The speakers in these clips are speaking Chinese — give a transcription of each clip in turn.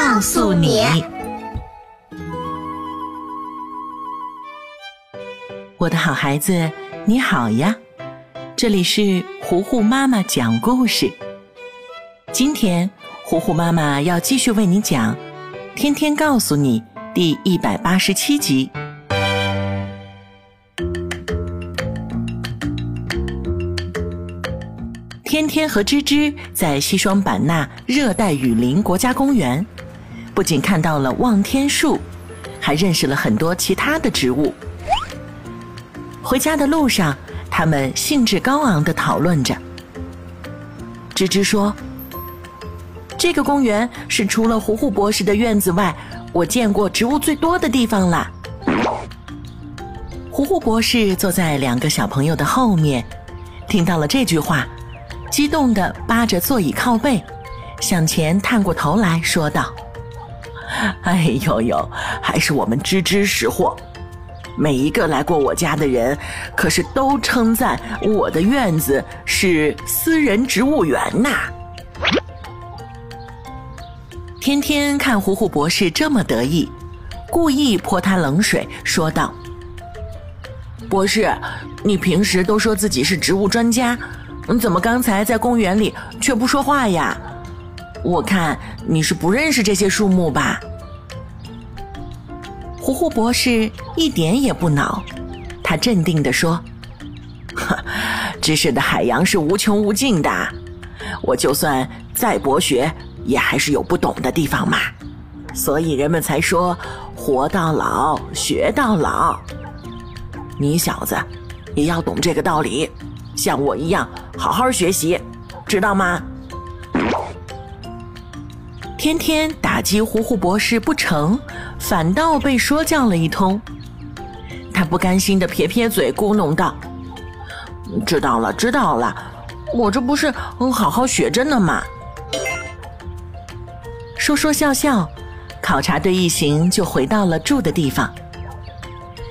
告诉你，我的好孩子，你好呀！这里是糊糊妈妈讲故事。今天，糊糊妈妈要继续为你讲《天天告诉你》第一百八十七集。天天和芝芝在西双版纳热带雨林国家公园，不仅看到了望天树，还认识了很多其他的植物。回家的路上，他们兴致高昂地讨论着。芝芝说：“这个公园是除了糊糊博士的院子外，我见过植物最多的地方了。”糊糊博士坐在两个小朋友的后面，听到了这句话。激动地扒着座椅靠背，向前探过头来说道：“ 哎呦呦，还是我们芝芝识货！每一个来过我家的人，可是都称赞我的院子是私人植物园呐。”天天看糊糊博士这么得意，故意泼他冷水，说道：“博士，你平时都说自己是植物专家。”你怎么刚才在公园里却不说话呀？我看你是不认识这些树木吧？糊糊博士一点也不恼，他镇定地说：“知识的海洋是无穷无尽的，我就算再博学，也还是有不懂的地方嘛。所以人们才说‘活到老，学到老’。你小子也要懂这个道理。”像我一样好好学习，知道吗？天天打击糊糊博士不成，反倒被说教了一通。他不甘心的撇撇嘴，咕哝道：“知道了，知道了，我这不是好好学着呢吗？”说说笑笑，考察队一行就回到了住的地方。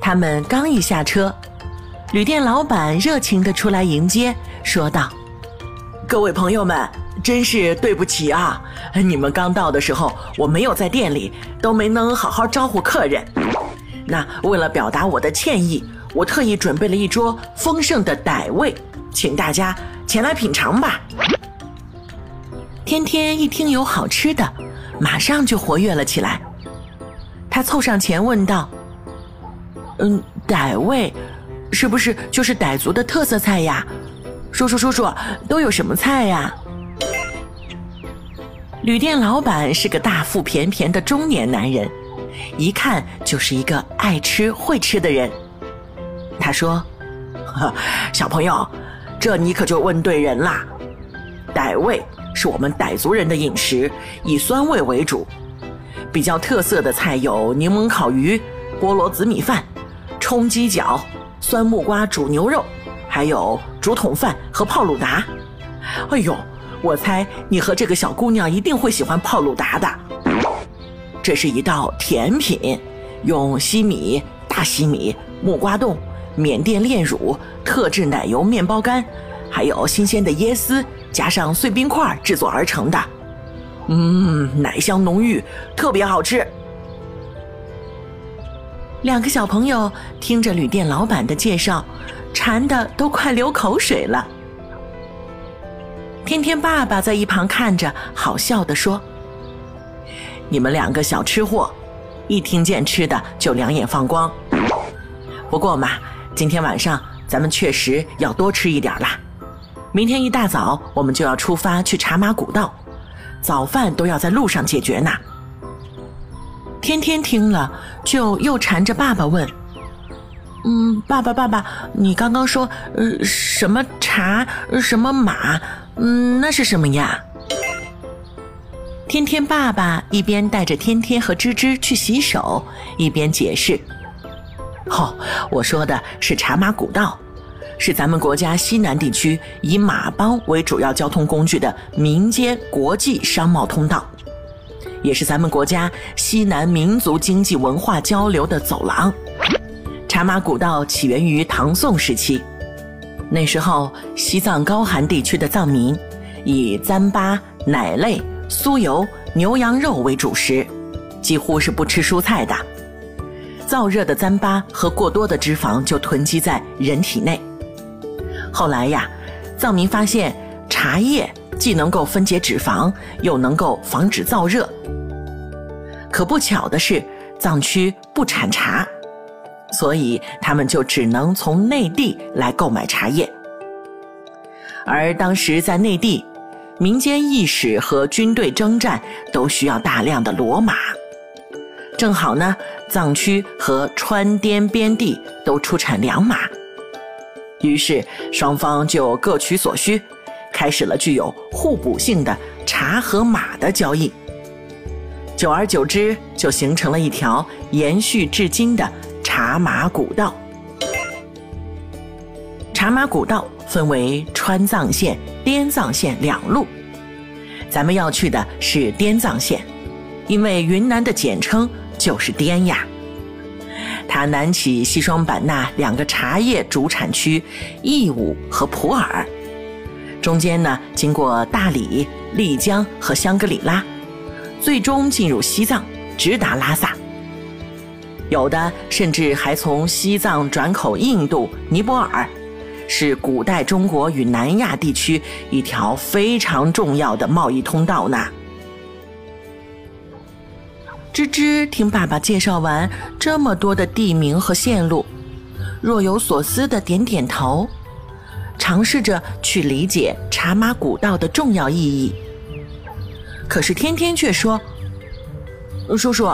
他们刚一下车。旅店老板热情地出来迎接，说道：“各位朋友们，真是对不起啊！你们刚到的时候，我没有在店里，都没能好好招呼客人。那为了表达我的歉意，我特意准备了一桌丰盛的傣味，请大家前来品尝吧。”天天一听有好吃的，马上就活跃了起来。他凑上前问道：“嗯，傣味？”是不是就是傣族的特色菜呀？叔叔叔叔，都有什么菜呀？旅店老板是个大腹便便的中年男人，一看就是一个爱吃会吃的人。他说：“小朋友，这你可就问对人啦。傣味是我们傣族人的饮食，以酸味为主。比较特色的菜有柠檬烤鱼、菠萝紫米饭、冲鸡脚。”酸木瓜煮牛肉，还有竹筒饭和泡鲁达。哎呦，我猜你和这个小姑娘一定会喜欢泡鲁达的。这是一道甜品，用西米、大西米、木瓜冻、缅甸炼乳、特制奶油面包干，还有新鲜的椰丝，加上碎冰块制作而成的。嗯，奶香浓郁，特别好吃。两个小朋友听着旅店老板的介绍，馋的都快流口水了。天天爸爸在一旁看着，好笑的说：“你们两个小吃货，一听见吃的就两眼放光。不过嘛，今天晚上咱们确实要多吃一点啦。明天一大早我们就要出发去茶马古道，早饭都要在路上解决呢。天天听了，就又缠着爸爸问：“嗯，爸爸，爸爸，你刚刚说，呃，什么茶，什么马，嗯，那是什么呀？”天天爸爸一边带着天天和芝芝去洗手，一边解释：“哦，我说的是茶马古道，是咱们国家西南地区以马帮为主要交通工具的民间国际商贸通道，也是咱们国家西南民族经济文化交流的走廊。茶马古道起源于唐宋时期，那时候西藏高寒地区的藏民以糌粑、奶类。”酥油、牛羊肉为主食，几乎是不吃蔬菜的。燥热的糌粑和过多的脂肪就囤积在人体内。后来呀，藏民发现茶叶既能够分解脂肪，又能够防止燥热。可不巧的是，藏区不产茶，所以他们就只能从内地来购买茶叶。而当时在内地。民间意识和军队征战都需要大量的骡马，正好呢，藏区和川滇边地都出产良马，于是双方就各取所需，开始了具有互补性的茶和马的交易。久而久之，就形成了一条延续至今的茶马古道。茶马古道分为川藏线。滇藏线两路，咱们要去的是滇藏线，因为云南的简称就是滇呀。它南起西双版纳两个茶叶主产区义乌和普洱，中间呢经过大理、丽江和香格里拉，最终进入西藏，直达拉萨。有的甚至还从西藏转口印度、尼泊尔。是古代中国与南亚地区一条非常重要的贸易通道呢。吱吱听爸爸介绍完这么多的地名和线路，若有所思的点点头，尝试着去理解茶马古道的重要意义。可是天天却说：“叔叔，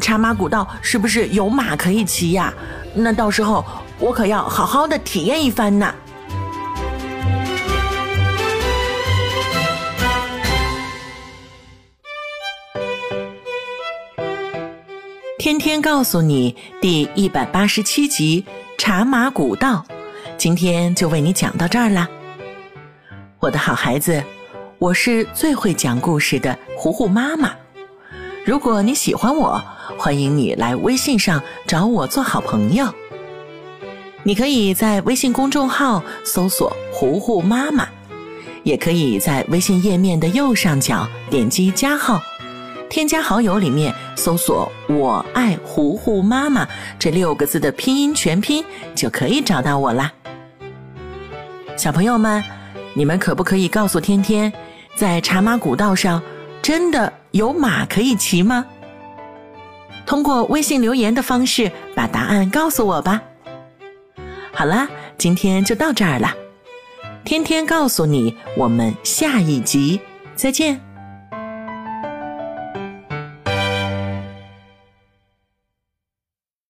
茶马古道是不是有马可以骑呀？那到时候……”我可要好好的体验一番呢。天天告诉你第一百八十七集《茶马古道》，今天就为你讲到这儿啦。我的好孩子，我是最会讲故事的糊糊妈妈。如果你喜欢我，欢迎你来微信上找我做好朋友。你可以在微信公众号搜索“糊糊妈妈”，也可以在微信页面的右上角点击加号，添加好友里面搜索“我爱糊糊妈妈”这六个字的拼音全拼，就可以找到我啦。小朋友们，你们可不可以告诉天天，在茶马古道上真的有马可以骑吗？通过微信留言的方式把答案告诉我吧。好啦，今天就到这儿了。天天告诉你，我们下一集再见。